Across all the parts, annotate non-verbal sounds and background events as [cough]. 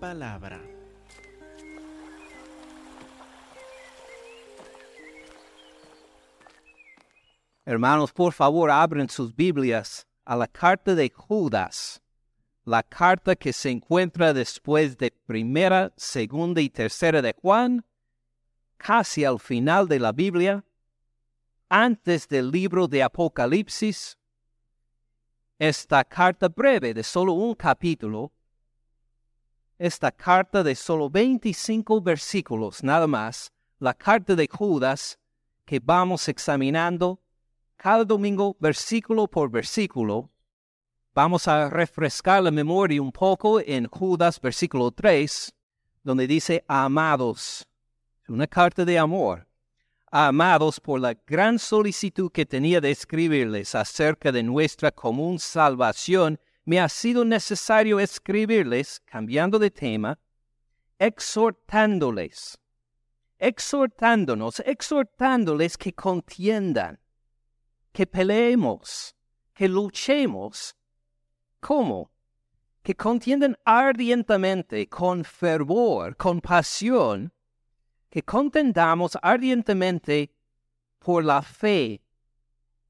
palabra. Hermanos, por favor, abren sus Biblias a la carta de Judas, la carta que se encuentra después de primera, segunda y tercera de Juan, casi al final de la Biblia, antes del libro de Apocalipsis. Esta carta breve de solo un capítulo, esta carta de solo 25 versículos nada más, la carta de Judas que vamos examinando cada domingo, versículo por versículo, vamos a refrescar la memoria un poco en Judas, versículo 3, donde dice, amados, una carta de amor, amados por la gran solicitud que tenía de escribirles acerca de nuestra común salvación, me ha sido necesario escribirles, cambiando de tema, exhortándoles, exhortándonos, exhortándoles que contiendan que peleemos, que luchemos. ¿Cómo? Que contiendan ardientemente, con fervor, con pasión, que contendamos ardientemente por la fe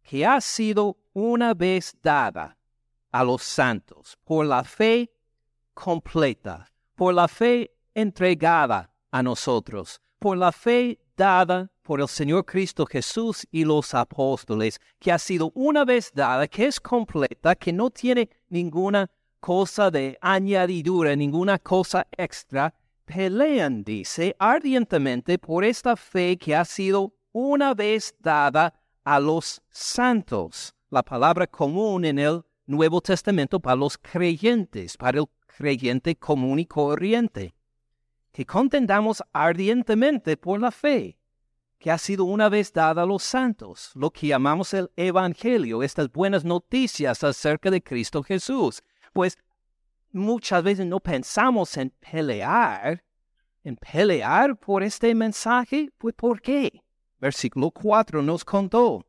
que ha sido una vez dada a los santos, por la fe completa, por la fe entregada a nosotros, por la fe dada por el Señor Cristo Jesús y los apóstoles, que ha sido una vez dada, que es completa, que no tiene ninguna cosa de añadidura, ninguna cosa extra, pelean, dice, ardientemente por esta fe que ha sido una vez dada a los santos. La palabra común en el Nuevo Testamento para los creyentes, para el creyente común y corriente que contendamos ardientemente por la fe que ha sido una vez dada a los santos, lo que llamamos el Evangelio, estas buenas noticias acerca de Cristo Jesús. Pues muchas veces no pensamos en pelear, en pelear por este mensaje. Pues ¿por qué? Versículo 4 nos contó,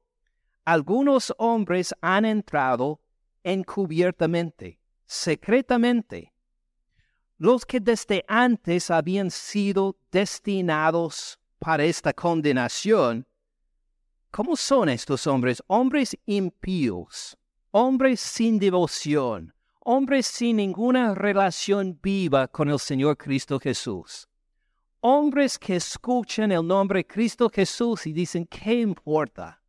algunos hombres han entrado encubiertamente, secretamente, los que desde antes habían sido destinados para esta condenación, ¿cómo son estos hombres? Hombres impíos, hombres sin devoción, hombres sin ninguna relación viva con el Señor Cristo Jesús. Hombres que escuchan el nombre Cristo Jesús y dicen, ¿qué importa?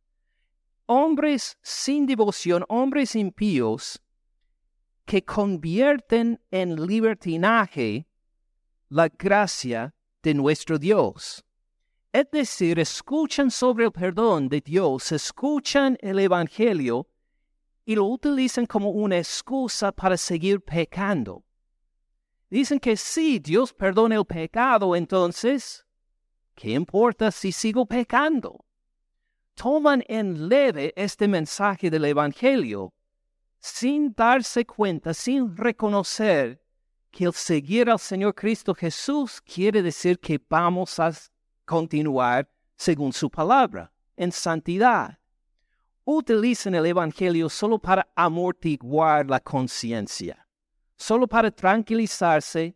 Hombres sin devoción, hombres impíos, que convierten en libertinaje la gracia de nuestro Dios. Es decir, escuchan sobre el perdón de Dios, escuchan el Evangelio y lo utilizan como una excusa para seguir pecando. Dicen que si Dios perdona el pecado, entonces, ¿qué importa si sigo pecando? Toman en leve este mensaje del Evangelio sin darse cuenta, sin reconocer que el seguir al Señor Cristo Jesús quiere decir que vamos a continuar según su palabra, en santidad. Utilizan el Evangelio solo para amortiguar la conciencia, solo para tranquilizarse,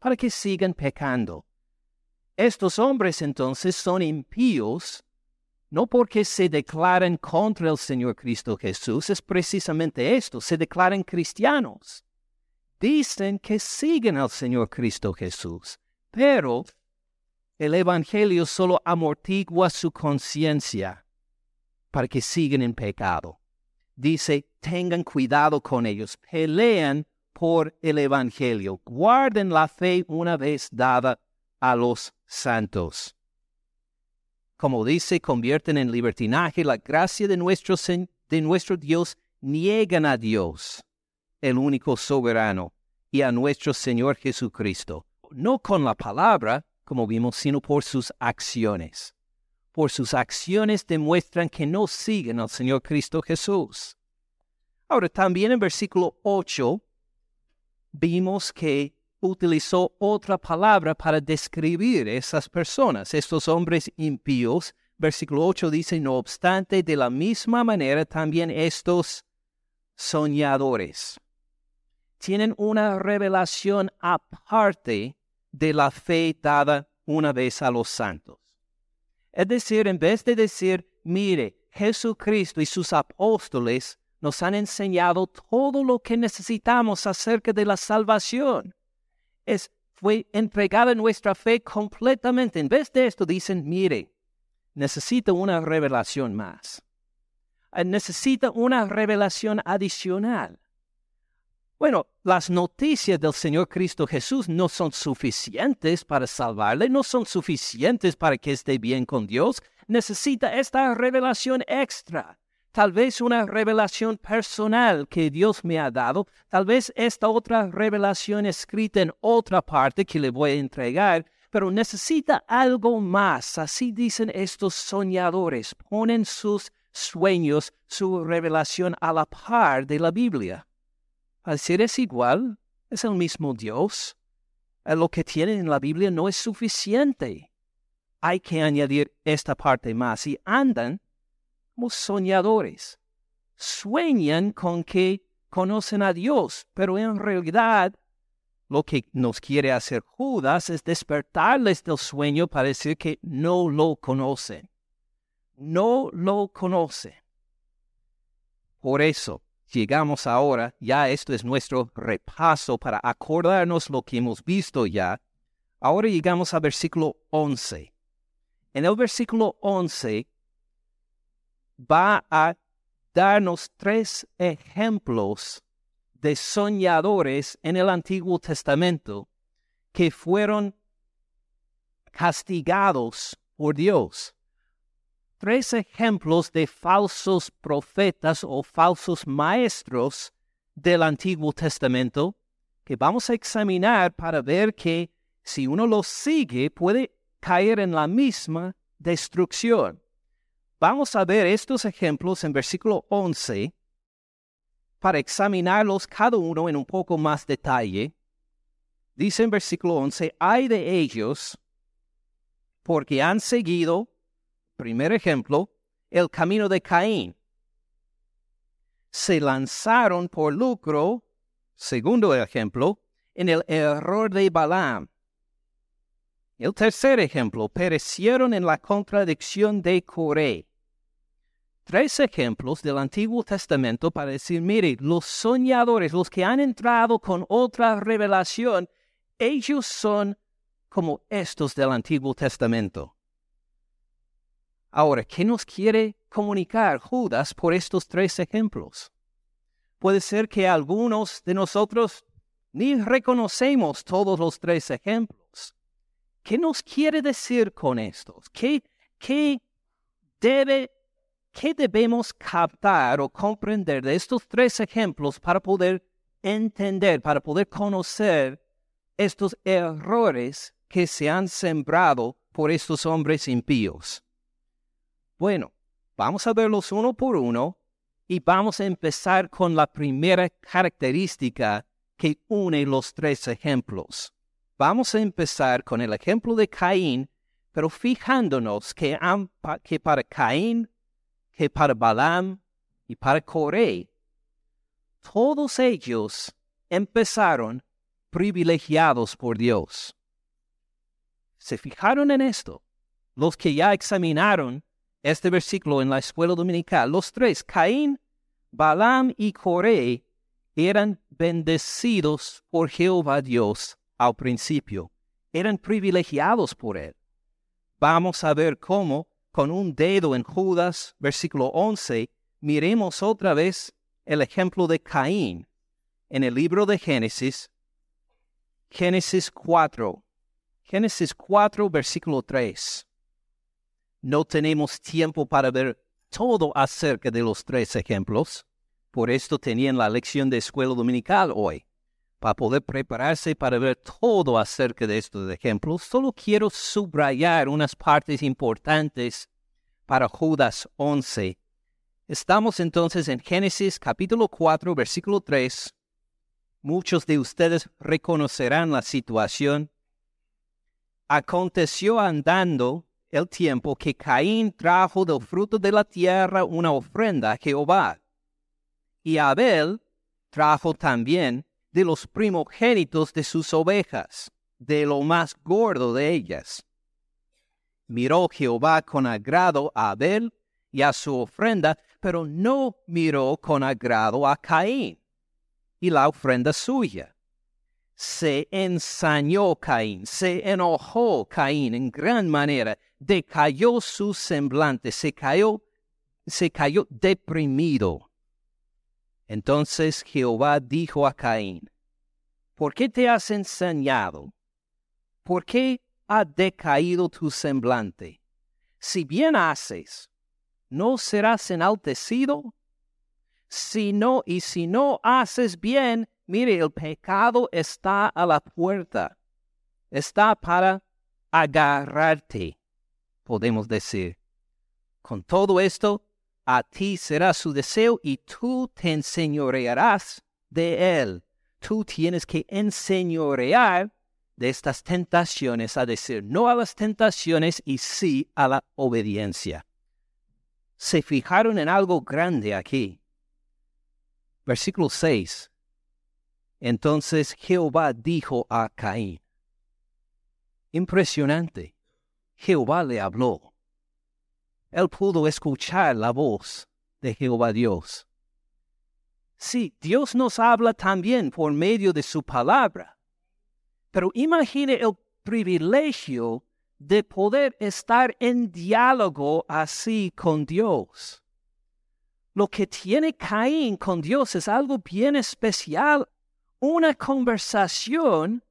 para que sigan pecando. Estos hombres entonces son impíos no porque se declaren contra el Señor Cristo Jesús, es precisamente esto, se declaran cristianos. Dicen que siguen al Señor Cristo Jesús, pero el Evangelio solo amortigua su conciencia para que sigan en pecado. Dice, tengan cuidado con ellos, pelean por el Evangelio, guarden la fe una vez dada a los santos como dice, convierten en libertinaje la gracia de nuestro, de nuestro Dios, niegan a Dios, el único soberano, y a nuestro Señor Jesucristo, no con la palabra, como vimos, sino por sus acciones. Por sus acciones demuestran que no siguen al Señor Cristo Jesús. Ahora, también en versículo 8 vimos que utilizó otra palabra para describir esas personas, estos hombres impíos. Versículo 8 dice, no obstante, de la misma manera también estos soñadores tienen una revelación aparte de la fe dada una vez a los santos. Es decir, en vez de decir, mire, Jesucristo y sus apóstoles nos han enseñado todo lo que necesitamos acerca de la salvación. Es, fue entregada nuestra fe completamente. En vez de esto dicen, mire, necesita una revelación más. Eh, necesita una revelación adicional. Bueno, las noticias del Señor Cristo Jesús no son suficientes para salvarle, no son suficientes para que esté bien con Dios. Necesita esta revelación extra. Tal vez una revelación personal que Dios me ha dado, tal vez esta otra revelación escrita en otra parte que le voy a entregar, pero necesita algo más. Así dicen estos soñadores, ponen sus sueños, su revelación a la par de la Biblia. Al ser es igual, es el mismo Dios. Lo que tienen en la Biblia no es suficiente. Hay que añadir esta parte más y andan como soñadores. Sueñan con que conocen a Dios, pero en realidad lo que nos quiere hacer Judas es despertarles del sueño para decir que no lo conocen. No lo conocen. Por eso, llegamos ahora, ya esto es nuestro repaso para acordarnos lo que hemos visto ya. Ahora llegamos al versículo 11. En el versículo 11 va a darnos tres ejemplos de soñadores en el Antiguo Testamento que fueron castigados por Dios tres ejemplos de falsos profetas o falsos maestros del Antiguo Testamento que vamos a examinar para ver que si uno los sigue puede caer en la misma destrucción. Vamos a ver estos ejemplos en versículo 11 para examinarlos cada uno en un poco más detalle. Dice en versículo 11, hay de ellos porque han seguido Primer ejemplo, el camino de Caín. Se lanzaron por lucro, segundo ejemplo, en el error de Balaam. El tercer ejemplo, perecieron en la contradicción de Coré. Tres ejemplos del Antiguo Testamento para decir, mire, los soñadores, los que han entrado con otra revelación, ellos son como estos del Antiguo Testamento. Ahora, ¿qué nos quiere comunicar Judas por estos tres ejemplos? Puede ser que algunos de nosotros ni reconocemos todos los tres ejemplos. ¿Qué nos quiere decir con estos? ¿Qué, qué, debe, qué debemos captar o comprender de estos tres ejemplos para poder entender, para poder conocer estos errores que se han sembrado por estos hombres impíos? Bueno, vamos a verlos uno por uno y vamos a empezar con la primera característica que une los tres ejemplos. Vamos a empezar con el ejemplo de Caín, pero fijándonos que, para Caín, que para Balaam y para Coré, todos ellos empezaron privilegiados por Dios. ¿Se fijaron en esto? Los que ya examinaron este versículo en la escuela dominical, los tres, Caín, Balaam y Coré, eran bendecidos por Jehová Dios al principio, eran privilegiados por él. Vamos a ver cómo, con un dedo en Judas, versículo 11, miremos otra vez el ejemplo de Caín en el libro de Génesis, Génesis 4, Génesis 4, versículo 3. No tenemos tiempo para ver todo acerca de los tres ejemplos. Por esto tenían la lección de escuela dominical hoy. Para poder prepararse para ver todo acerca de estos ejemplos, solo quiero subrayar unas partes importantes para Judas 11. Estamos entonces en Génesis capítulo 4, versículo 3. Muchos de ustedes reconocerán la situación. Aconteció andando el tiempo que Caín trajo del fruto de la tierra una ofrenda a Jehová. Y Abel trajo también de los primogénitos de sus ovejas, de lo más gordo de ellas. Miró Jehová con agrado a Abel y a su ofrenda, pero no miró con agrado a Caín y la ofrenda suya. Se ensañó Caín, se enojó Caín en gran manera, decayó su semblante, se cayó, se cayó deprimido. Entonces Jehová dijo a Caín, ¿por qué te has ensañado? ¿Por qué ha decaído tu semblante? Si bien haces, ¿no serás enaltecido? Si no, y si no haces bien, mire, el pecado está a la puerta, está para agarrarte, podemos decir. Con todo esto, a ti será su deseo y tú te enseñorearás de él. Tú tienes que enseñorear de estas tentaciones, a decir no a las tentaciones y sí a la obediencia. Se fijaron en algo grande aquí. Versículo 6. Entonces Jehová dijo a Caín. Impresionante. Jehová le habló. Él pudo escuchar la voz de Jehová Dios. Sí, Dios nos habla también por medio de su palabra. Pero imagine el privilegio de poder estar en diálogo así con Dios. Lo que tiene Caín con Dios es algo bien especial, una conversación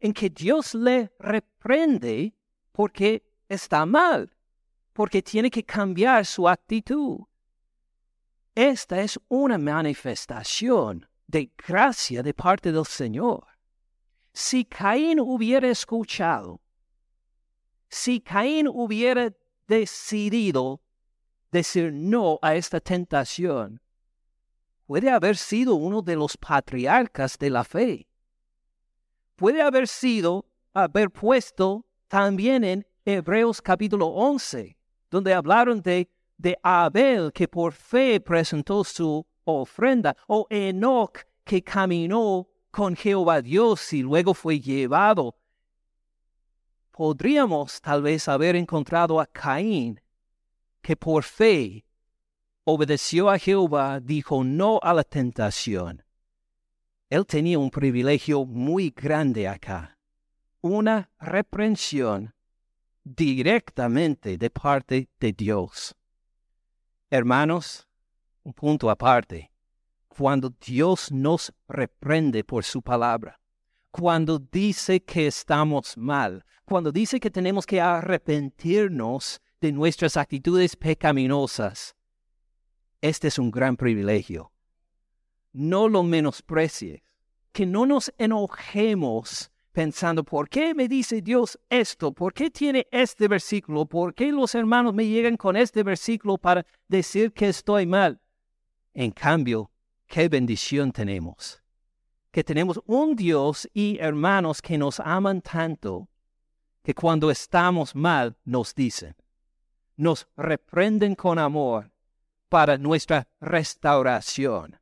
en que Dios le reprende porque está mal, porque tiene que cambiar su actitud. Esta es una manifestación de gracia de parte del Señor. Si Caín hubiera escuchado, si Caín hubiera decidido decir no a esta tentación, puede haber sido uno de los patriarcas de la fe. Puede haber sido, haber puesto también en Hebreos capítulo 11, donde hablaron de, Abel que por fe presentó su ofrenda, o Enoch que caminó con Jehová Dios y luego fue llevado. Podríamos tal vez haber encontrado a Caín, que por fe obedeció a Jehová, dijo no a la tentación. Él tenía un privilegio muy grande acá, una reprensión directamente de parte de Dios. Hermanos, un punto aparte cuando Dios nos reprende por su palabra, cuando dice que estamos mal, cuando dice que tenemos que arrepentirnos de nuestras actitudes pecaminosas. Este es un gran privilegio. No lo menosprecies, que no nos enojemos pensando, ¿por qué me dice Dios esto? ¿Por qué tiene este versículo? ¿Por qué los hermanos me llegan con este versículo para decir que estoy mal? En cambio, qué bendición tenemos. Que tenemos un Dios y hermanos que nos aman tanto que cuando estamos mal nos dicen, nos reprenden con amor para nuestra restauración.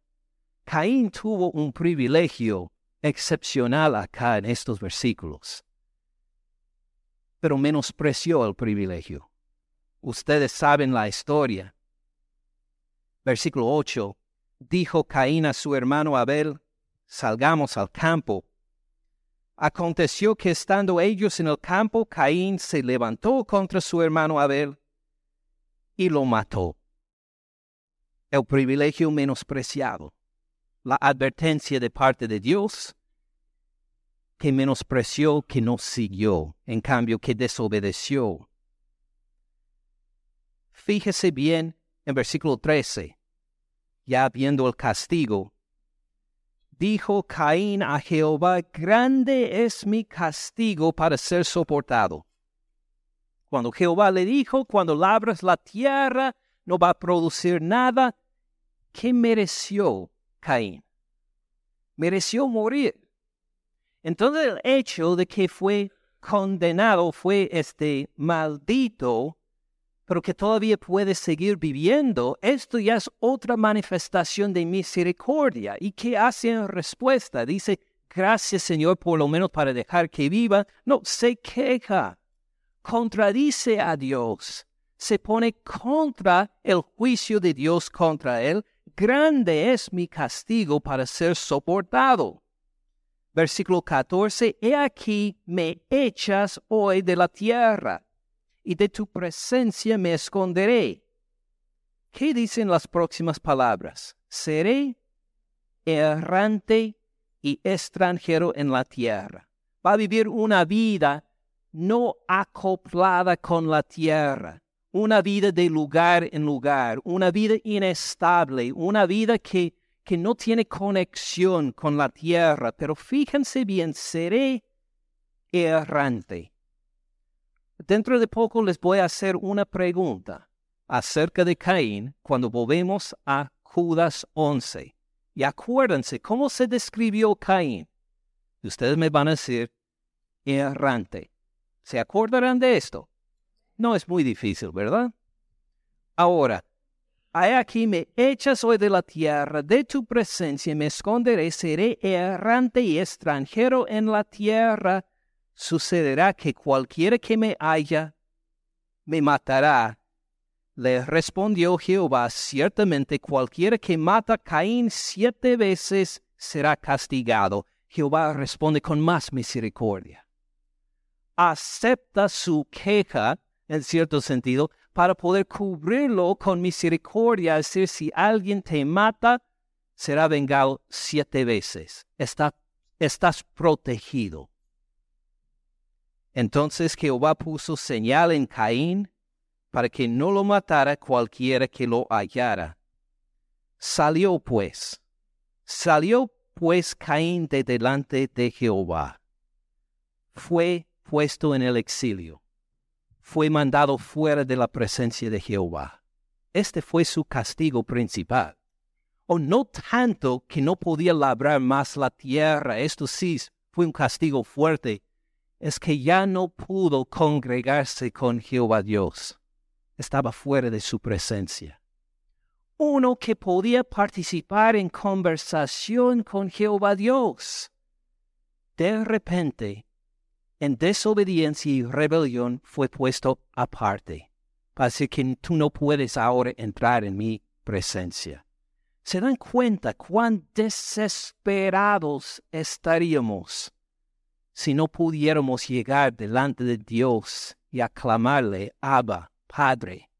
Caín tuvo un privilegio excepcional acá en estos versículos, pero menospreció el privilegio. Ustedes saben la historia. Versículo 8 dijo Caín a su hermano Abel, salgamos al campo. Aconteció que estando ellos en el campo, Caín se levantó contra su hermano Abel y lo mató. El privilegio menospreciado, la advertencia de parte de Dios, que menospreció, que no siguió, en cambio que desobedeció. Fíjese bien en versículo 13 ya viendo el castigo, dijo Caín a Jehová, grande es mi castigo para ser soportado. Cuando Jehová le dijo, cuando labras la tierra, no va a producir nada, ¿qué mereció Caín? Mereció morir. Entonces el hecho de que fue condenado, fue este maldito, pero que todavía puede seguir viviendo, esto ya es otra manifestación de misericordia. ¿Y qué hace en respuesta? Dice, gracias Señor por lo menos para dejar que viva. No, se queja, contradice a Dios, se pone contra el juicio de Dios contra él. Grande es mi castigo para ser soportado. Versículo 14, He aquí me echas hoy de la tierra y de tu presencia me esconderé. ¿Qué dicen las próximas palabras? Seré errante y extranjero en la tierra. Va a vivir una vida no acoplada con la tierra, una vida de lugar en lugar, una vida inestable, una vida que, que no tiene conexión con la tierra. Pero fíjense bien, seré errante. Dentro de poco les voy a hacer una pregunta acerca de Caín cuando volvemos a Judas 11. Y acuérdense cómo se describió Caín. Ustedes me van a decir errante. ¿Se acordarán de esto? No es muy difícil, ¿verdad? Ahora, aquí me echas hoy de la tierra, de tu presencia me esconderé, seré errante y extranjero en la tierra sucederá que cualquiera que me haya, me matará. Le respondió Jehová, ciertamente cualquiera que mata a Caín siete veces será castigado. Jehová responde con más misericordia. Acepta su queja, en cierto sentido, para poder cubrirlo con misericordia. Es decir, si alguien te mata, será vengado siete veces. estás protegido. Entonces Jehová puso señal en Caín para que no lo matara cualquiera que lo hallara. Salió pues, salió pues Caín de delante de Jehová. Fue puesto en el exilio. Fue mandado fuera de la presencia de Jehová. Este fue su castigo principal. O no tanto que no podía labrar más la tierra, esto sí fue un castigo fuerte, es que ya no pudo congregarse con Jehová Dios. Estaba fuera de su presencia. Uno que podía participar en conversación con Jehová Dios. De repente, en desobediencia y rebelión fue puesto aparte. Así que tú no puedes ahora entrar en mi presencia. ¿Se dan cuenta cuán desesperados estaríamos si no pudiéramos llegar delante de Dios y aclamarle Abba, Padre,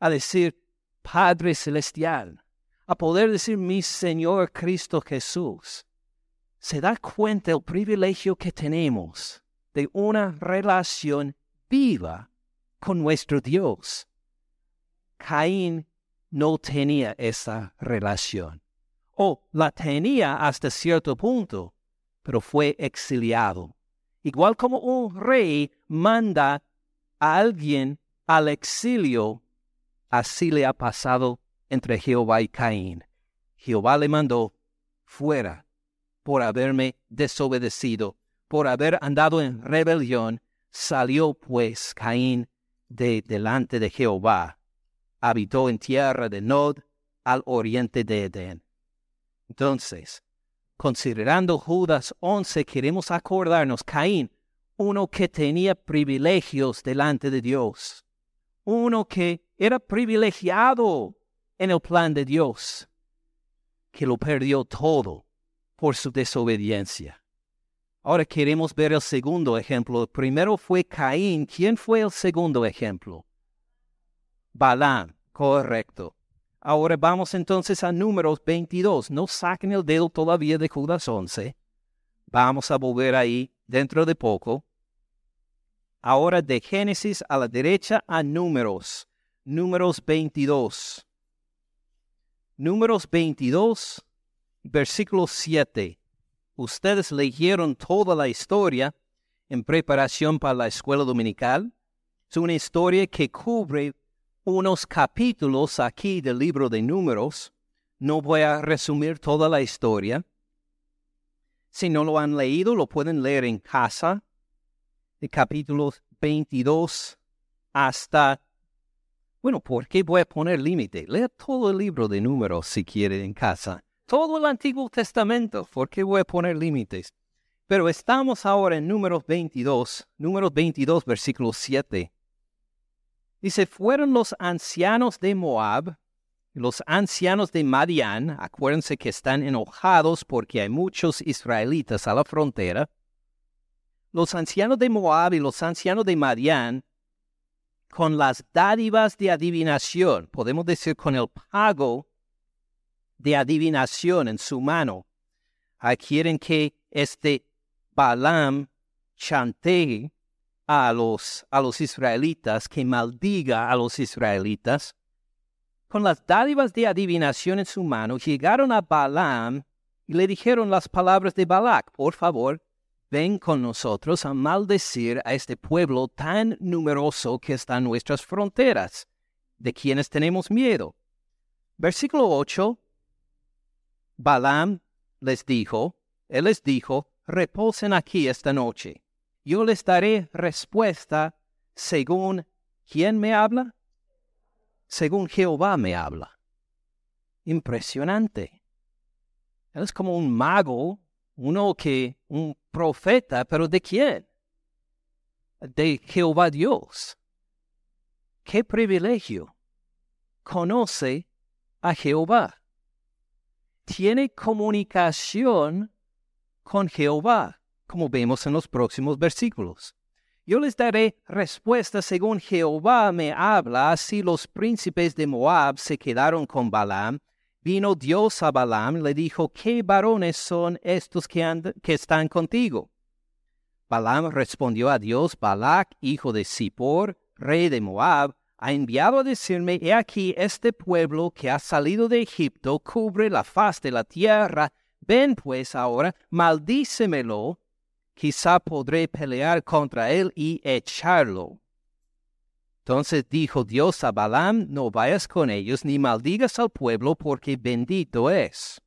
a decir Padre Celestial, a poder decir mi Señor Cristo Jesús, se da cuenta el privilegio que tenemos de una relación viva con nuestro Dios. Caín no tenía esa relación, o la tenía hasta cierto punto, pero fue exiliado. Igual como un rey manda a alguien al exilio, así le ha pasado entre Jehová y Caín. Jehová le mandó fuera por haberme desobedecido, por haber andado en rebelión. Salió pues Caín de delante de Jehová. Habitó en tierra de Nod, al oriente de Edén. Entonces, Considerando Judas 11, queremos acordarnos, Caín, uno que tenía privilegios delante de Dios, uno que era privilegiado en el plan de Dios, que lo perdió todo por su desobediencia. Ahora queremos ver el segundo ejemplo. El primero fue Caín. ¿Quién fue el segundo ejemplo? Balán, correcto. Ahora vamos entonces a números 22. No saquen el dedo todavía de Judas 11. Vamos a volver ahí dentro de poco. Ahora de Génesis a la derecha a números. Números 22. Números 22, versículo 7. Ustedes leyeron toda la historia en preparación para la escuela dominical. Es una historia que cubre unos capítulos aquí del libro de números. No voy a resumir toda la historia. Si no lo han leído, lo pueden leer en casa, de capítulos 22 hasta Bueno, ¿por qué voy a poner límite? Lea todo el libro de números si quiere en casa. Todo el Antiguo Testamento. ¿Por qué voy a poner límites? Pero estamos ahora en números 22, números 22, versículo 7. Dice, fueron los ancianos de Moab, los ancianos de Madián, acuérdense que están enojados porque hay muchos israelitas a la frontera. Los ancianos de Moab y los ancianos de Madián, con las dádivas de adivinación, podemos decir con el pago de adivinación en su mano, quieren que este Balaam chantee a los, a los israelitas, que maldiga a los israelitas. Con las dádivas de adivinación en su mano, llegaron a Balaam y le dijeron las palabras de Balac, por favor, ven con nosotros a maldecir a este pueblo tan numeroso que está en nuestras fronteras, de quienes tenemos miedo. Versículo 8. Balaam les dijo, él les dijo, reposen aquí esta noche yo les daré respuesta según quién me habla, según Jehová me habla. Impresionante. Él es como un mago, uno que, un profeta, pero ¿de quién? De Jehová Dios. ¡Qué privilegio! Conoce a Jehová. Tiene comunicación con Jehová como vemos en los próximos versículos. Yo les daré respuesta según Jehová me habla, así los príncipes de Moab se quedaron con Balaam. Vino Dios a Balaam le dijo, ¿qué varones son estos que, que están contigo? Balaam respondió a Dios, Balac, hijo de Zippor, rey de Moab, ha enviado a decirme, he aquí este pueblo que ha salido de Egipto cubre la faz de la tierra. Ven pues ahora, maldícemelo quizá podré pelear contra él y echarlo. Entonces dijo Dios a Balaam, no vayas con ellos ni maldigas al pueblo, porque bendito es.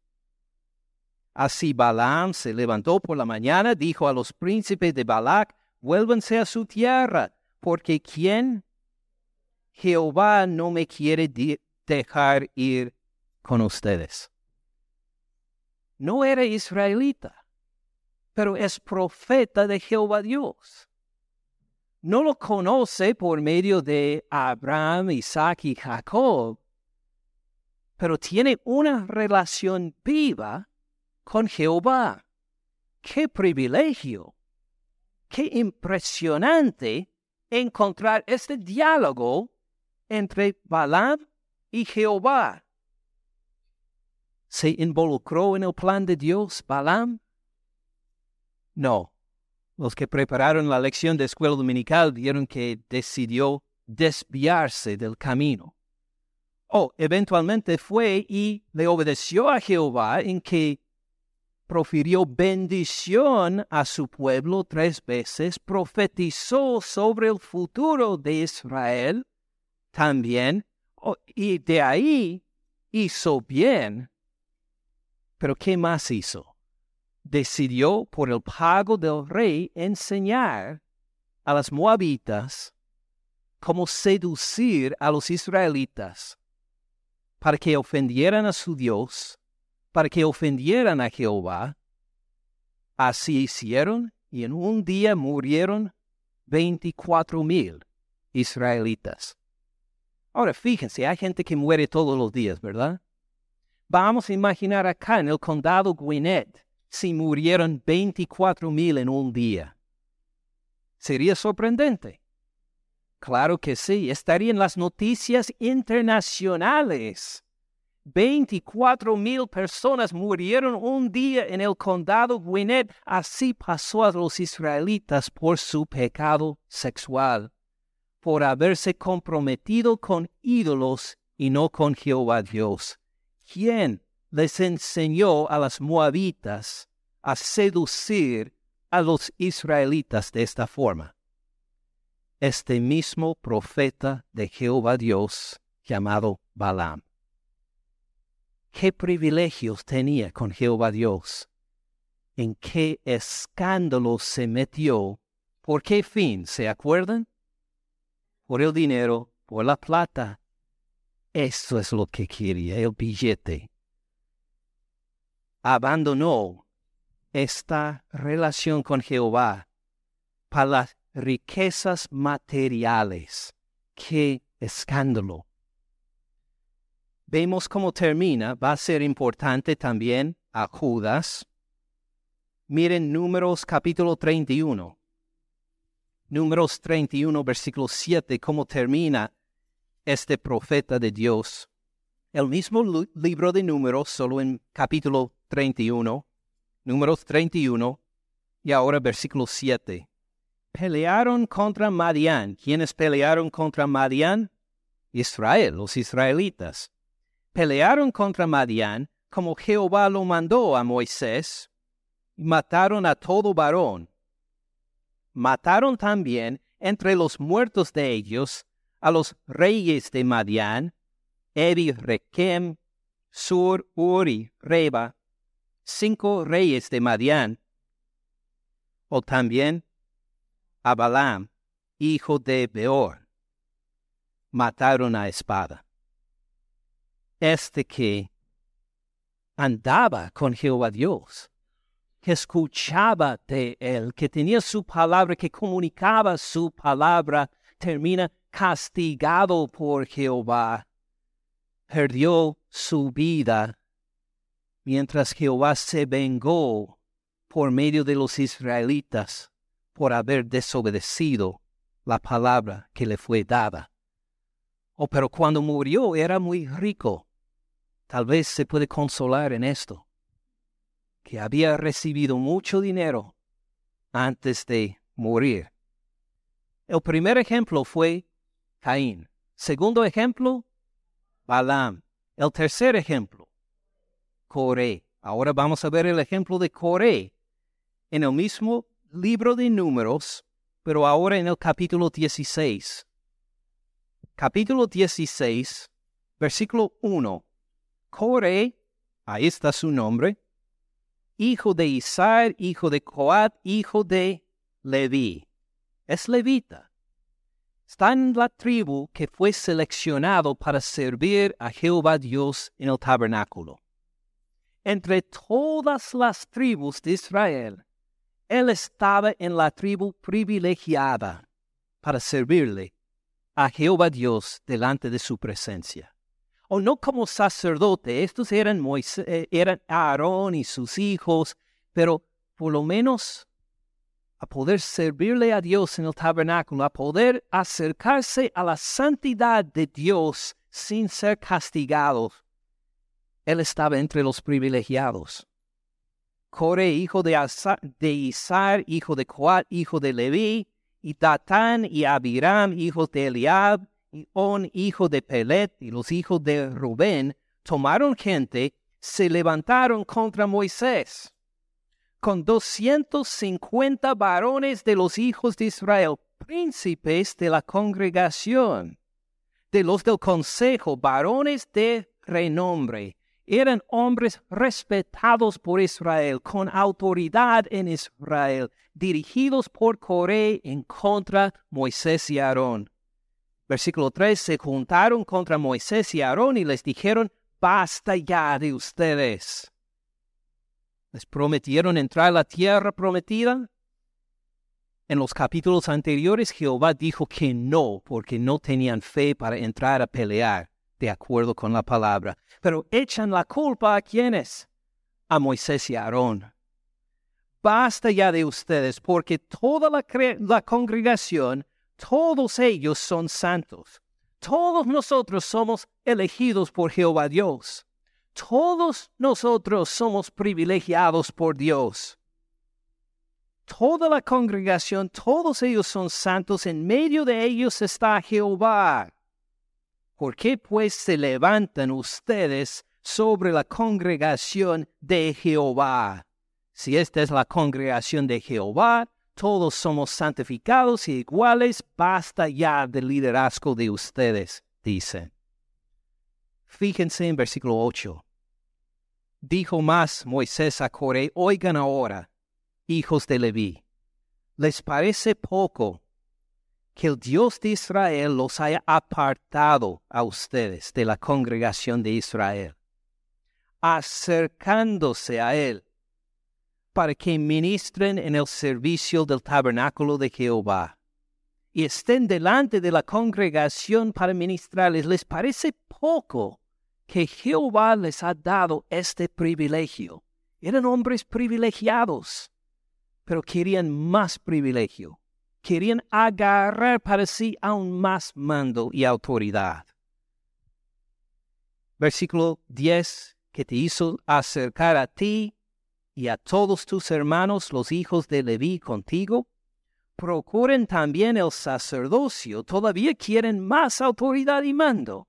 Así Balaam se levantó por la mañana, dijo a los príncipes de Balac, vuélvanse a su tierra, porque ¿quién? Jehová no me quiere dejar ir con ustedes. No era israelita pero es profeta de Jehová Dios. No lo conoce por medio de Abraham, Isaac y Jacob, pero tiene una relación viva con Jehová. ¡Qué privilegio! ¡Qué impresionante encontrar este diálogo entre Balaam y Jehová! ¿Se involucró en el plan de Dios Balaam? No. Los que prepararon la lección de escuela dominical vieron que decidió desviarse del camino. O eventualmente fue y le obedeció a Jehová en que profirió bendición a su pueblo tres veces, profetizó sobre el futuro de Israel también, y de ahí hizo bien. Pero ¿qué más hizo? decidió por el pago del rey enseñar a las moabitas cómo seducir a los israelitas para que ofendieran a su Dios, para que ofendieran a Jehová. Así hicieron y en un día murieron veinticuatro mil israelitas. Ahora fíjense, hay gente que muere todos los días, ¿verdad? Vamos a imaginar acá en el condado Gwinnett si murieron 24 mil en un día. ¿Sería sorprendente? Claro que sí, estarían las noticias internacionales. 24 mil personas murieron un día en el condado Gwinnett. Así pasó a los israelitas por su pecado sexual, por haberse comprometido con ídolos y no con Jehová Dios. ¿Quién les enseñó a las moabitas a seducir a los israelitas de esta forma. Este mismo profeta de Jehová Dios llamado Balaam. ¿Qué privilegios tenía con Jehová Dios? ¿En qué escándalo se metió? ¿Por qué fin? ¿Se acuerdan? Por el dinero, por la plata, Eso es lo que quería, el billete. Abandonó esta relación con Jehová para las riquezas materiales. ¡Qué escándalo! Vemos cómo termina. Va a ser importante también a Judas. Miren Números capítulo 31. Números 31, versículo 7, cómo termina este profeta de Dios. El mismo libro de Números, solo en capítulo 31, Números 31, y ahora versículo 7. Pelearon contra Madián. ¿Quiénes pelearon contra Madián? Israel, los israelitas. Pelearon contra Madián como Jehová lo mandó a Moisés, y mataron a todo varón mataron también entre los muertos de ellos a los reyes de Madián, Eri, Rekem, Sur, Uri, Reba, cinco reyes de Madián, o también a Balaam, hijo de Beor, mataron a espada. Este que andaba con Jehová Dios, que escuchaba de él, que tenía su palabra, que comunicaba su palabra, termina castigado por Jehová. Perdió su vida mientras Jehová se vengó por medio de los israelitas por haber desobedecido la palabra que le fue dada. Oh, pero cuando murió era muy rico. Tal vez se puede consolar en esto que había recibido mucho dinero antes de morir. El primer ejemplo fue Caín. Segundo ejemplo, Balaam. El tercer ejemplo, Coré. Ahora vamos a ver el ejemplo de Coré en el mismo libro de números, pero ahora en el capítulo 16. Capítulo 16, versículo 1. Coré, ahí está su nombre, hijo de Isar, hijo de Coat, hijo de Leví. Es levita. Está en la tribu que fue seleccionado para servir a Jehová Dios en el tabernáculo. Entre todas las tribus de Israel, él estaba en la tribu privilegiada para servirle a Jehová Dios delante de su presencia o no como sacerdote, estos eran, Moisés, eh, eran Aarón y sus hijos, pero por lo menos a poder servirle a Dios en el tabernáculo, a poder acercarse a la santidad de Dios sin ser castigados. Él estaba entre los privilegiados. Core, hijo de, de Isar, hijo de Coat, hijo de Leví, y Datán y Abiram, hijos de Eliab, y On, hijo de Pelet, y los hijos de Rubén, tomaron gente, se levantaron contra Moisés, con doscientos cincuenta varones de los hijos de Israel, príncipes de la congregación, de los del consejo, varones de renombre. Eran hombres respetados por Israel, con autoridad en Israel, dirigidos por Coré en contra Moisés y Aarón. Versículo 3, se juntaron contra Moisés y Aarón y les dijeron, basta ya de ustedes. ¿Les prometieron entrar a la tierra prometida? En los capítulos anteriores Jehová dijo que no, porque no tenían fe para entrar a pelear, de acuerdo con la palabra. Pero echan la culpa a quienes? A Moisés y Aarón. Basta ya de ustedes, porque toda la, la congregación todos ellos son santos. Todos nosotros somos elegidos por Jehová Dios. Todos nosotros somos privilegiados por Dios. Toda la congregación, todos ellos son santos, en medio de ellos está Jehová. ¿Por qué pues se levantan ustedes sobre la congregación de Jehová? Si esta es la congregación de Jehová, todos somos santificados y iguales, basta ya del liderazgo de ustedes, dice. Fíjense en versículo 8. Dijo más Moisés a Coré, oigan ahora, hijos de Leví, ¿les parece poco que el Dios de Israel los haya apartado a ustedes de la congregación de Israel, acercándose a Él, para que ministren en el servicio del tabernáculo de Jehová y estén delante de la congregación para ministrarles. ¿Les parece poco que Jehová les ha dado este privilegio? Eran hombres privilegiados, pero querían más privilegio. Querían agarrar para sí aún más mando y autoridad. Versículo 10, que te hizo acercar a ti y a todos tus hermanos, los hijos de Leví, contigo, procuren también el sacerdocio, todavía quieren más autoridad y mando.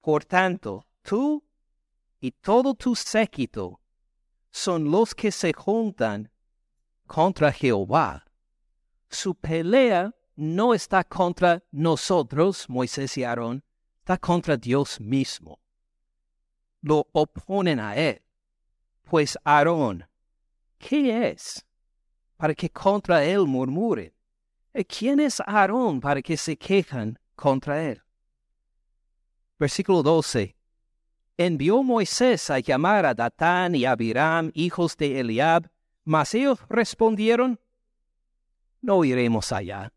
Por tanto, tú y todo tu séquito son los que se juntan contra Jehová. Su pelea no está contra nosotros, Moisés y Aarón, está contra Dios mismo. Lo oponen a él. Pues Aarón, ¿qué es? Para que contra él murmuren. ¿Quién es Aarón para que se quejan contra él? Versículo 12. Envió Moisés a llamar a Datán y Abiram, hijos de Eliab, mas ellos respondieron, No iremos allá.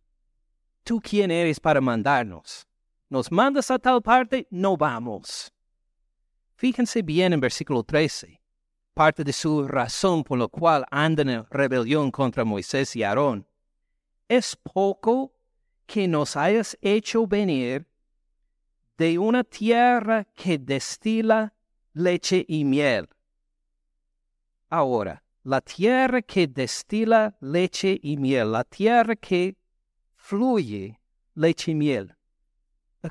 ¿Tú quién eres para mandarnos? ¿Nos mandas a tal parte? No vamos. Fíjense bien en versículo 13 parte de su razón por la cual andan en rebelión contra Moisés y Aarón. Es poco que nos hayas hecho venir de una tierra que destila leche y miel. Ahora, la tierra que destila leche y miel, la tierra que fluye leche y miel,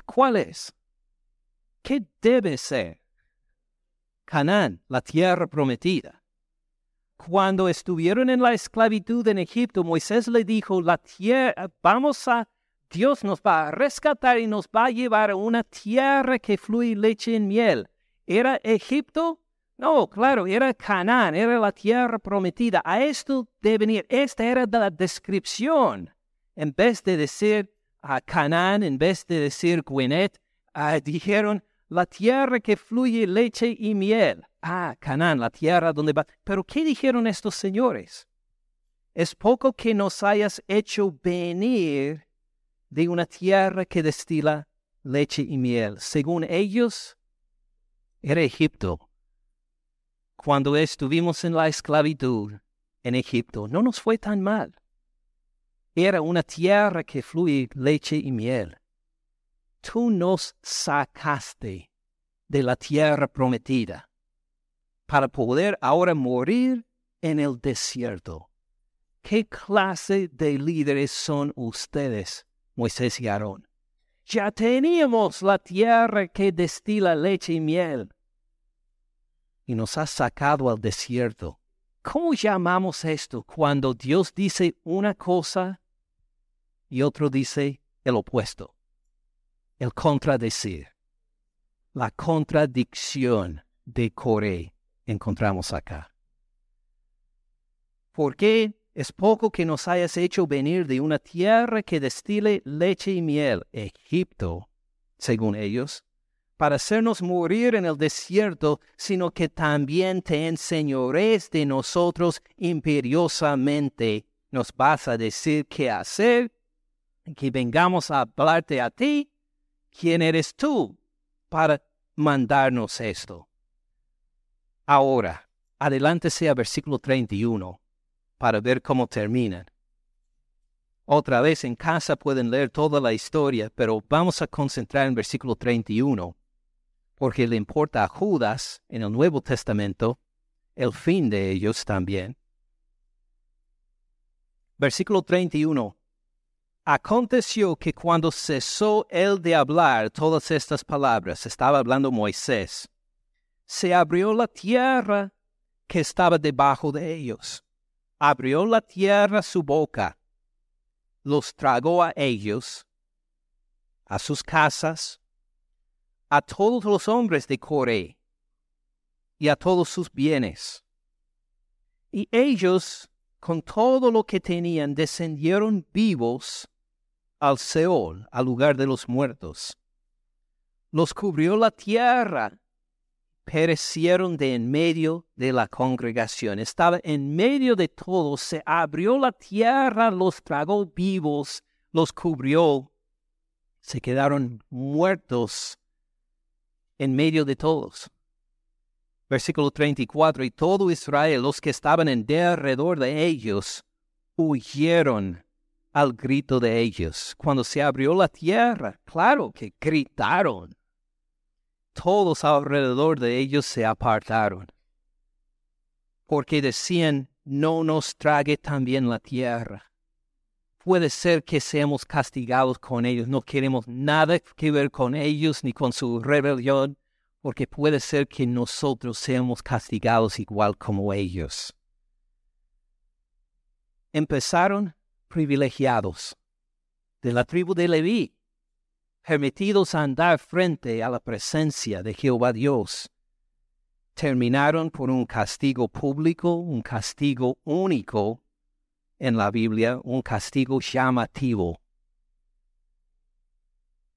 ¿cuál es? ¿Qué debe ser? Canaán, la tierra prometida. Cuando estuvieron en la esclavitud en Egipto, Moisés le dijo, la tierra, vamos a, Dios nos va a rescatar y nos va a llevar a una tierra que fluye leche y miel. ¿Era Egipto? No, claro, era Canaán, era la tierra prometida. A esto de venir, esta era la descripción. En vez de decir a Canaán, en vez de decir Gwinnett, ah, dijeron la tierra que fluye leche y miel. Ah, Canaán, la tierra donde va. Pero ¿qué dijeron estos señores? Es poco que nos hayas hecho venir de una tierra que destila leche y miel. Según ellos, era Egipto. Cuando estuvimos en la esclavitud en Egipto, no nos fue tan mal. Era una tierra que fluye leche y miel tú nos sacaste de la tierra prometida para poder ahora morir en el desierto. ¿Qué clase de líderes son ustedes, Moisés y Aarón? Ya teníamos la tierra que destila leche y miel. Y nos has sacado al desierto. ¿Cómo llamamos esto cuando Dios dice una cosa y otro dice el opuesto? El contradecir, la contradicción de Coré encontramos acá. ¿Por qué es poco que nos hayas hecho venir de una tierra que destile leche y miel, Egipto, según ellos, para hacernos morir en el desierto, sino que también te enseñores de nosotros imperiosamente. Nos vas a decir qué hacer, que vengamos a hablarte a ti ¿quién eres tú para mandarnos esto? Ahora, adelántese a versículo 31 para ver cómo terminan. Otra vez en casa pueden leer toda la historia, pero vamos a concentrar en versículo 31, porque le importa a Judas en el Nuevo Testamento el fin de ellos también. Versículo 31. Aconteció que cuando cesó él de hablar todas estas palabras, estaba hablando Moisés, se abrió la tierra que estaba debajo de ellos. Abrió la tierra su boca, los tragó a ellos, a sus casas, a todos los hombres de Coré y a todos sus bienes. Y ellos, con todo lo que tenían, descendieron vivos al Seol, al lugar de los muertos. Los cubrió la tierra, perecieron de en medio de la congregación. Estaba en medio de todos, se abrió la tierra, los tragó vivos, los cubrió, se quedaron muertos en medio de todos. Versículo 34, y todo Israel, los que estaban en derredor de ellos, huyeron al grito de ellos. Cuando se abrió la tierra, claro que gritaron. Todos alrededor de ellos se apartaron, porque decían, no nos trague también la tierra. Puede ser que seamos castigados con ellos, no queremos nada que ver con ellos ni con su rebelión, porque puede ser que nosotros seamos castigados igual como ellos. Empezaron privilegiados de la tribu de Leví, permitidos a andar frente a la presencia de Jehová Dios, terminaron por un castigo público, un castigo único en la Biblia, un castigo llamativo.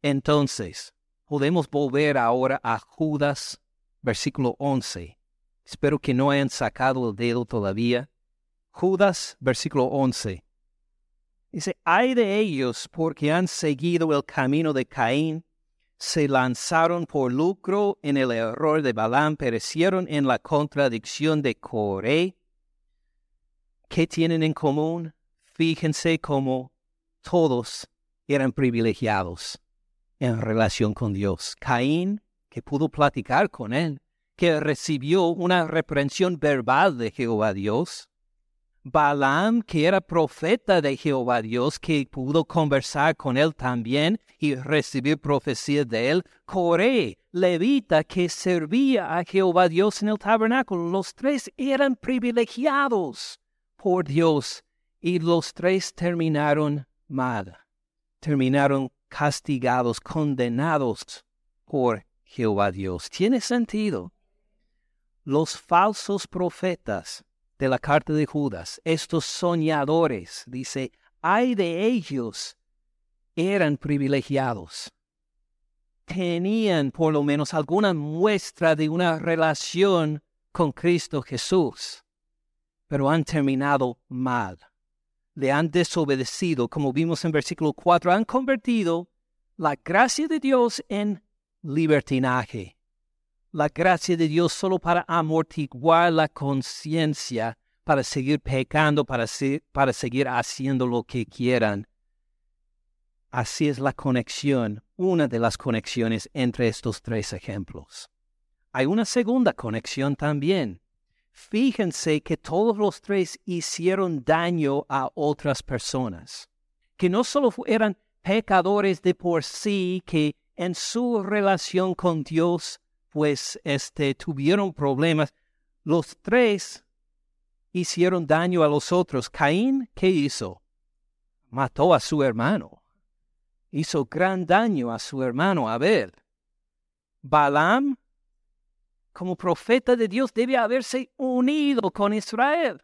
Entonces, podemos volver ahora a Judas, versículo 11. Espero que no hayan sacado el dedo todavía. Judas, versículo 11. Dice, hay de ellos porque han seguido el camino de Caín, se lanzaron por lucro en el error de Balaam, perecieron en la contradicción de Coré. ¿Qué tienen en común? Fíjense cómo todos eran privilegiados en relación con Dios. Caín, que pudo platicar con él, que recibió una reprensión verbal de Jehová Dios. Balaam, que era profeta de Jehová Dios, que pudo conversar con él también y recibir profecía de él. Coré, levita, que servía a Jehová Dios en el tabernáculo. Los tres eran privilegiados por Dios y los tres terminaron mal. Terminaron castigados, condenados por Jehová Dios. Tiene sentido. Los falsos profetas de la carta de Judas, estos soñadores, dice, hay de ellos, eran privilegiados. Tenían por lo menos alguna muestra de una relación con Cristo Jesús, pero han terminado mal. Le han desobedecido, como vimos en versículo 4, han convertido la gracia de Dios en libertinaje la gracia de Dios solo para amortiguar la conciencia, para seguir pecando, para, para seguir haciendo lo que quieran. Así es la conexión, una de las conexiones entre estos tres ejemplos. Hay una segunda conexión también. Fíjense que todos los tres hicieron daño a otras personas, que no solo eran pecadores de por sí, que en su relación con Dios pues este, tuvieron problemas. Los tres hicieron daño a los otros. Caín, ¿qué hizo? Mató a su hermano. Hizo gran daño a su hermano Abel. Balaam, como profeta de Dios, debe haberse unido con Israel.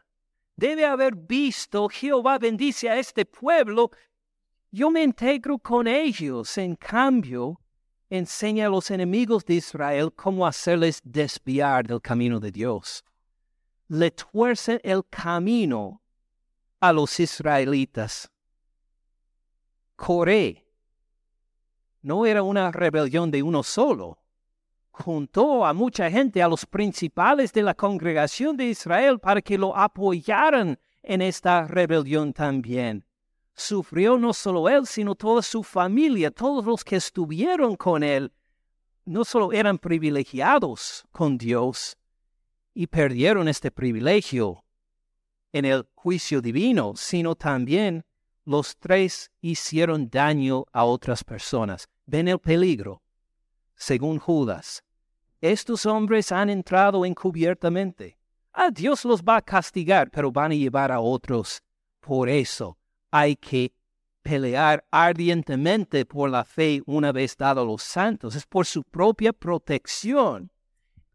Debe haber visto, Jehová bendice a este pueblo, yo me integro con ellos. En cambio, enseña a los enemigos de Israel cómo hacerles desviar del camino de Dios. Le tuercen el camino a los israelitas. Coré no era una rebelión de uno solo. Juntó a mucha gente, a los principales de la congregación de Israel, para que lo apoyaran en esta rebelión también sufrió no solo él, sino toda su familia, todos los que estuvieron con él, no solo eran privilegiados con Dios y perdieron este privilegio en el juicio divino, sino también los tres hicieron daño a otras personas. Ven el peligro. Según Judas, estos hombres han entrado encubiertamente. A Dios los va a castigar, pero van a llevar a otros. Por eso hay que pelear ardientemente por la fe una vez dado a los santos, es por su propia protección.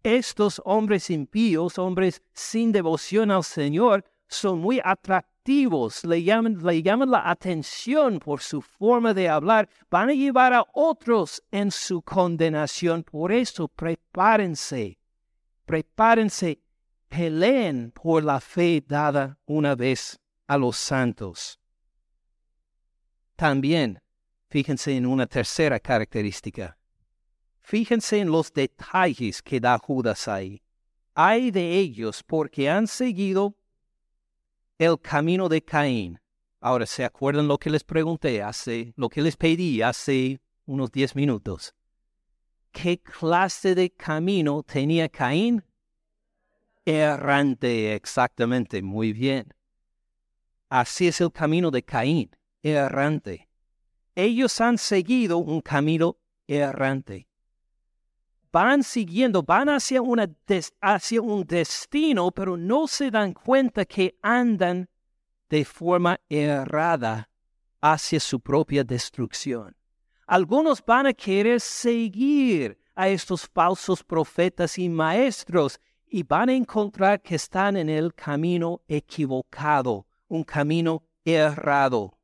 Estos hombres impíos, hombres sin devoción al Señor, son muy atractivos, le llaman, le llaman la atención por su forma de hablar, van a llevar a otros en su condenación. Por eso, prepárense, prepárense, peleen por la fe dada una vez a los santos. También, fíjense en una tercera característica. Fíjense en los detalles que da Judas ahí. Hay de ellos porque han seguido el camino de Caín. Ahora, ¿se acuerdan lo que les pregunté hace, lo que les pedí hace unos diez minutos? ¿Qué clase de camino tenía Caín? Errante, exactamente, muy bien. Así es el camino de Caín, errante. Ellos han seguido un camino errante van siguiendo, van hacia, hacia un destino, pero no se dan cuenta que andan de forma errada hacia su propia destrucción. Algunos van a querer seguir a estos falsos profetas y maestros y van a encontrar que están en el camino equivocado, un camino errado.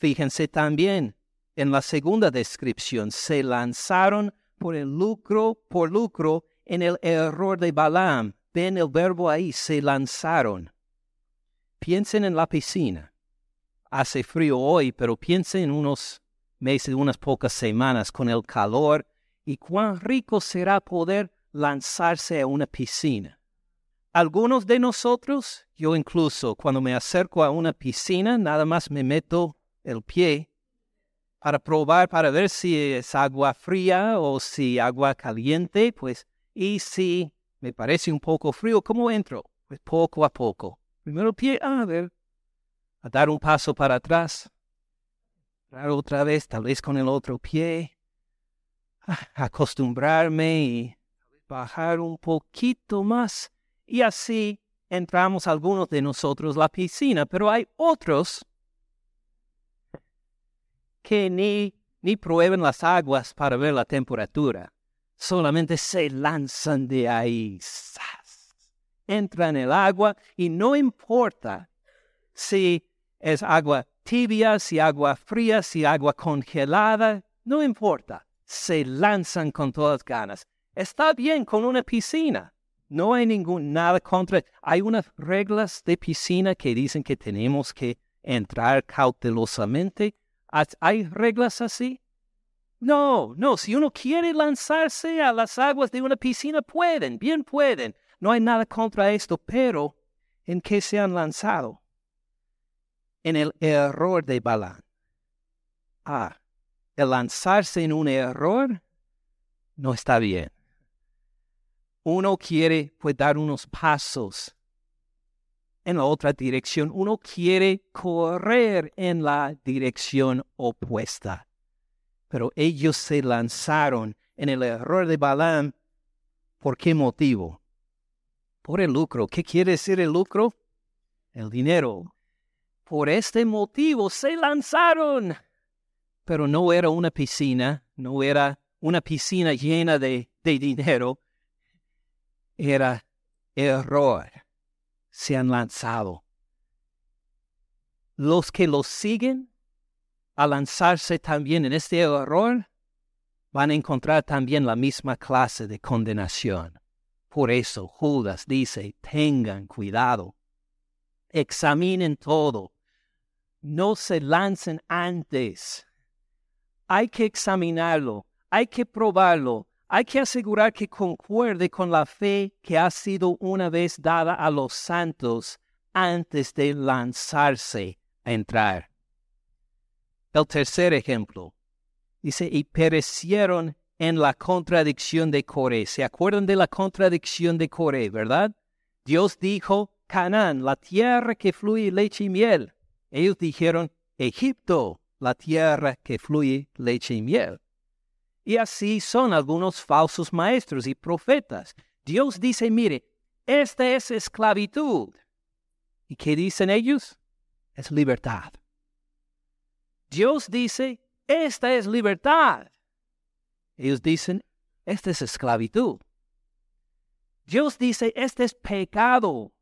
Fíjense también en la segunda descripción, se lanzaron por el lucro, por lucro, en el error de Balaam. Ven el verbo ahí, se lanzaron. Piensen en la piscina. Hace frío hoy, pero piensen en unos meses, unas pocas semanas con el calor y cuán rico será poder lanzarse a una piscina. Algunos de nosotros, yo incluso, cuando me acerco a una piscina, nada más me meto el pie para probar, para ver si es agua fría o si agua caliente, pues, y si me parece un poco frío, ¿cómo entro? Pues poco a poco. Primero pie, a ver, a dar un paso para atrás, dar otra vez, tal vez con el otro pie, [laughs] acostumbrarme y bajar un poquito más, y así entramos algunos de nosotros la piscina, pero hay otros que ni, ni prueben las aguas para ver la temperatura. Solamente se lanzan de ahí. Entran en el agua y no importa si es agua tibia, si agua fría, si agua congelada, no importa. Se lanzan con todas ganas. Está bien con una piscina. No hay ningún nada contra. Hay unas reglas de piscina que dicen que tenemos que entrar cautelosamente. ¿Hay reglas así? No, no, si uno quiere lanzarse a las aguas de una piscina, pueden, bien pueden. No hay nada contra esto, pero ¿en qué se han lanzado? En el error de Balán. Ah, el lanzarse en un error no está bien. Uno quiere pues dar unos pasos en la otra dirección, uno quiere correr en la dirección opuesta. Pero ellos se lanzaron en el error de Balaam. ¿Por qué motivo? Por el lucro. ¿Qué quiere decir el lucro? El dinero. Por este motivo se lanzaron. Pero no era una piscina, no era una piscina llena de, de dinero. Era error se han lanzado. Los que los siguen, al lanzarse también en este error, van a encontrar también la misma clase de condenación. Por eso Judas dice, tengan cuidado, examinen todo, no se lancen antes. Hay que examinarlo, hay que probarlo, hay que asegurar que concuerde con la fe que ha sido una vez dada a los santos antes de lanzarse a entrar. El tercer ejemplo dice, y perecieron en la contradicción de Coré. ¿Se acuerdan de la contradicción de Coré, verdad? Dios dijo, Canaán, la tierra que fluye leche y miel. Ellos dijeron, Egipto, la tierra que fluye leche y miel. Y así son algunos falsos maestros y profetas. Dios dice, mire, esta es esclavitud. ¿Y qué dicen ellos? Es libertad. Dios dice, esta es libertad. Ellos dicen, esta es esclavitud. Dios dice, este es pecado.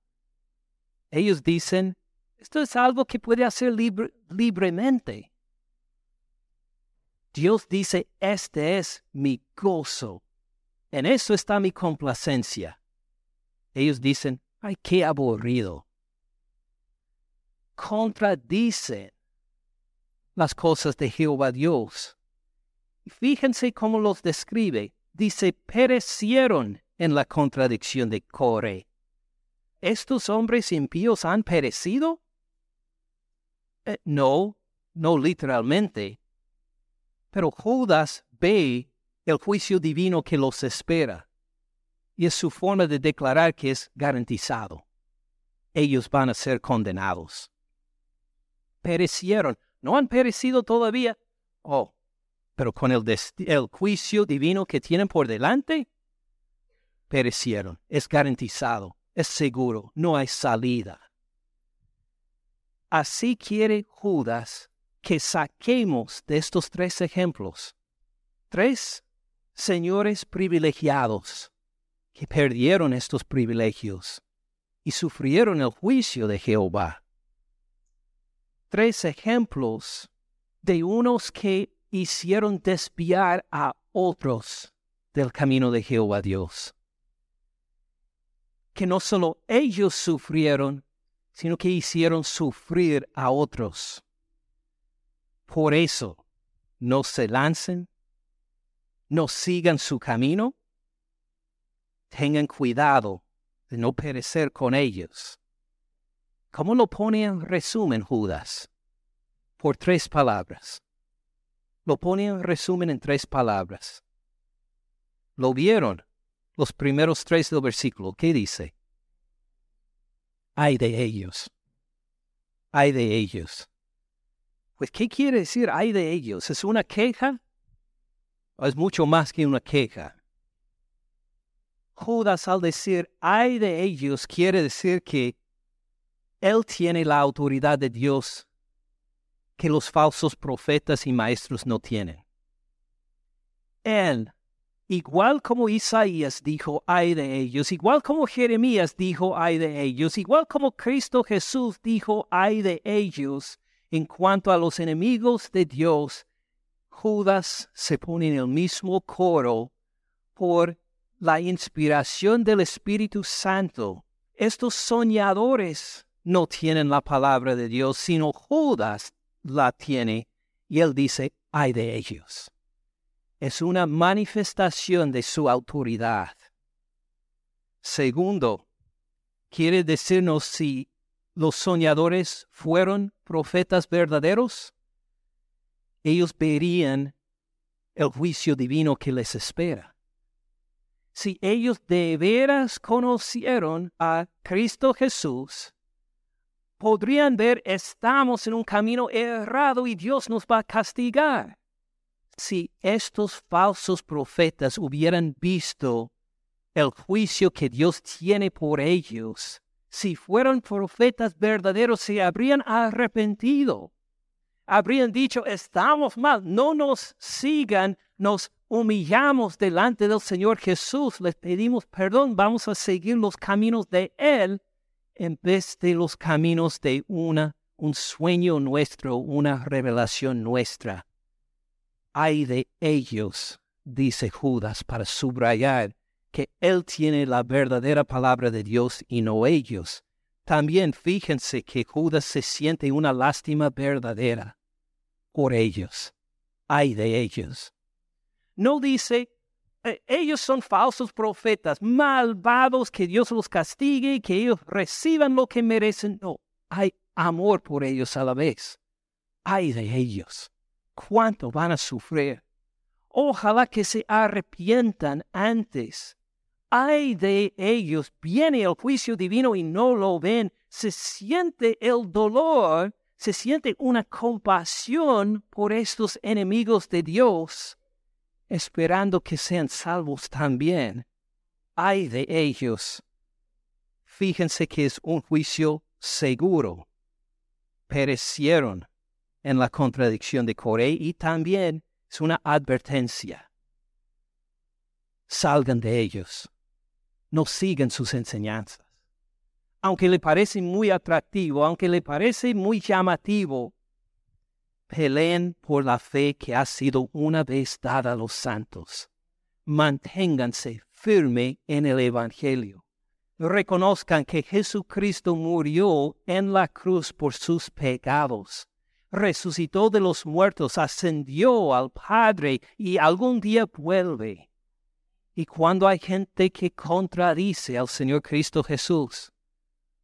Ellos dicen, Esto es algo que puede hacer libremente. Dios dice, este es mi gozo. En eso está mi complacencia. Ellos dicen, ay, qué aburrido. Contradicen las cosas de Jehová Dios. Fíjense cómo los describe. Dice, perecieron en la contradicción de Core. ¿Estos hombres impíos han perecido? Eh, no, no literalmente. Pero Judas ve el juicio divino que los espera. Y es su forma de declarar que es garantizado. Ellos van a ser condenados. Perecieron. ¿No han perecido todavía? Oh, pero con el, el juicio divino que tienen por delante, perecieron. Es garantizado, es seguro, no hay salida. Así quiere Judas que saquemos de estos tres ejemplos tres señores privilegiados que perdieron estos privilegios y sufrieron el juicio de Jehová. Tres ejemplos de unos que hicieron desviar a otros del camino de Jehová Dios. Que no solo ellos sufrieron, sino que hicieron sufrir a otros. Por eso, no se lancen, no sigan su camino, tengan cuidado de no perecer con ellos. ¿Cómo lo pone en resumen Judas? Por tres palabras. Lo pone en resumen en tres palabras. Lo vieron los primeros tres del versículo. ¿Qué dice? Ay de ellos. Ay de ellos. Pues, ¿qué quiere decir ay de ellos? ¿Es una queja? ¿O es mucho más que una queja? Judas al decir ay de ellos quiere decir que él tiene la autoridad de Dios que los falsos profetas y maestros no tienen. Él, igual como Isaías dijo ay de ellos, igual como Jeremías dijo ay de ellos, igual como Cristo Jesús dijo ay de ellos, en cuanto a los enemigos de Dios, Judas se pone en el mismo coro por la inspiración del Espíritu Santo. Estos soñadores no tienen la palabra de Dios, sino Judas la tiene y él dice, ay de ellos. Es una manifestación de su autoridad. Segundo, quiere decirnos si los soñadores fueron profetas verdaderos. Ellos verían el juicio divino que les espera. Si ellos de veras conocieron a Cristo Jesús, podrían ver estamos en un camino errado y Dios nos va a castigar. Si estos falsos profetas hubieran visto el juicio que Dios tiene por ellos, si fueran profetas verdaderos, se habrían arrepentido. Habrían dicho, estamos mal, no nos sigan, nos humillamos delante del Señor Jesús, les pedimos perdón, vamos a seguir los caminos de Él en vez de los caminos de una, un sueño nuestro, una revelación nuestra. Hay de ellos, dice Judas, para subrayar que él tiene la verdadera palabra de Dios y no ellos. También fíjense que Judas se siente una lástima verdadera por ellos. Hay de ellos. No dice, eh, ellos son falsos profetas, malvados, que Dios los castigue, que ellos reciban lo que merecen. No, hay amor por ellos a la vez. Hay de ellos. ¿Cuánto van a sufrir? Ojalá que se arrepientan antes. Hay de ellos. Viene el juicio divino y no lo ven. Se siente el dolor, se siente una compasión por estos enemigos de Dios esperando que sean salvos también. Ay de ellos. Fíjense que es un juicio seguro. Perecieron en la contradicción de Coré y también es una advertencia. Salgan de ellos. No sigan sus enseñanzas. aunque le parece muy atractivo, aunque le parece muy llamativo, peleen por la fe que ha sido una vez dada a los santos. Manténganse firme en el Evangelio. Reconozcan que Jesucristo murió en la cruz por sus pecados. Resucitó de los muertos, ascendió al Padre y algún día vuelve. Y cuando hay gente que contradice al Señor Cristo Jesús,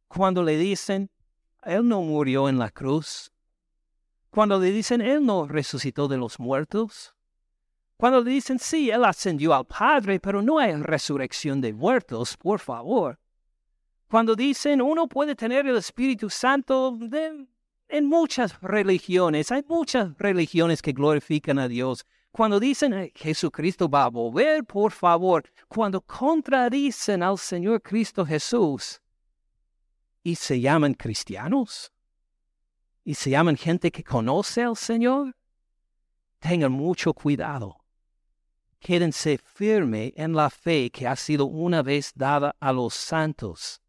cuando le dicen, Él no murió en la cruz, cuando le dicen, Él no resucitó de los muertos, cuando le dicen, sí, Él ascendió al Padre, pero no hay resurrección de muertos, por favor. Cuando dicen, uno puede tener el Espíritu Santo en muchas religiones, hay muchas religiones que glorifican a Dios, cuando dicen Jesucristo va a volver, por favor, cuando contradicen al Señor Cristo Jesús y se llaman cristianos y se llaman gente que conoce al Señor, tengan mucho cuidado. Quédense firme en la fe que ha sido una vez dada a los santos,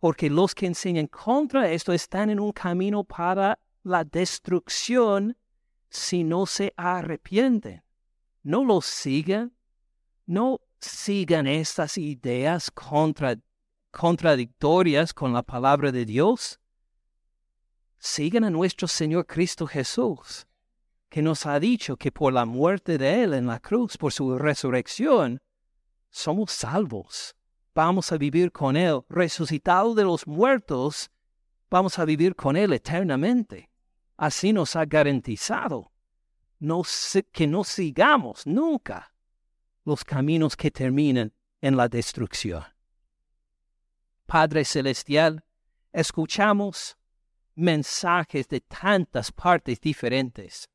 porque los que enseñan contra esto están en un camino para la destrucción si no se arrepienten. No los sigan, no sigan estas ideas contradictorias con la palabra de Dios. Sigan a nuestro Señor Cristo Jesús, que nos ha dicho que por la muerte de Él en la cruz, por su resurrección, somos salvos. Vamos a vivir con Él, resucitado de los muertos, vamos a vivir con Él eternamente así nos ha garantizado que no sigamos nunca los caminos que terminan en la destrucción. Padre Celestial, escuchamos mensajes de tantas partes diferentes,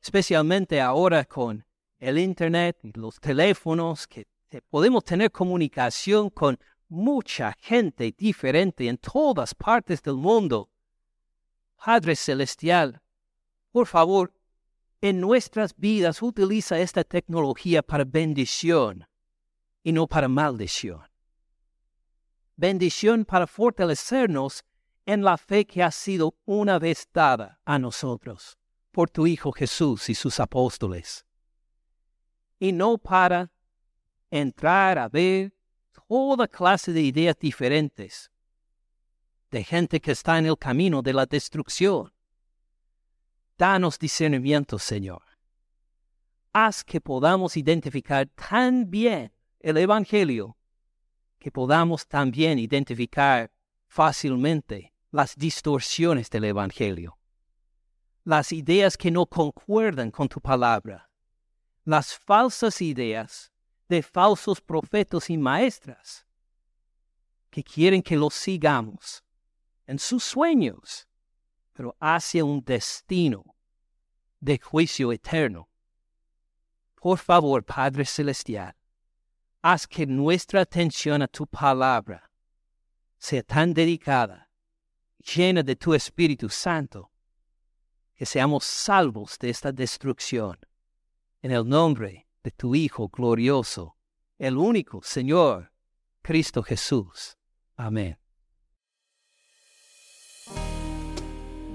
especialmente ahora con el Internet y los teléfonos, que podemos tener comunicación con mucha gente diferente en todas partes del mundo Padre Celestial, por favor, en nuestras vidas utiliza esta tecnología para bendición y no para maldición. Bendición para fortalecernos en la fe que ha sido una vez dada a nosotros por tu Hijo Jesús y sus apóstoles. Y no para entrar a ver toda clase de ideas diferentes de gente que está en el camino de la destrucción. Danos discernimiento, Señor. Haz que podamos identificar tan bien el Evangelio que podamos también identificar fácilmente las distorsiones del Evangelio, las ideas que no concuerdan con tu palabra, las falsas ideas de falsos profetas y maestras que quieren que los sigamos en sus sueños, pero hacia un destino de juicio eterno. Por favor, Padre Celestial, haz que nuestra atención a tu palabra sea tan dedicada, llena de tu Espíritu Santo, que seamos salvos de esta destrucción. En el nombre de tu Hijo glorioso, el único Señor, Cristo Jesús. Amén.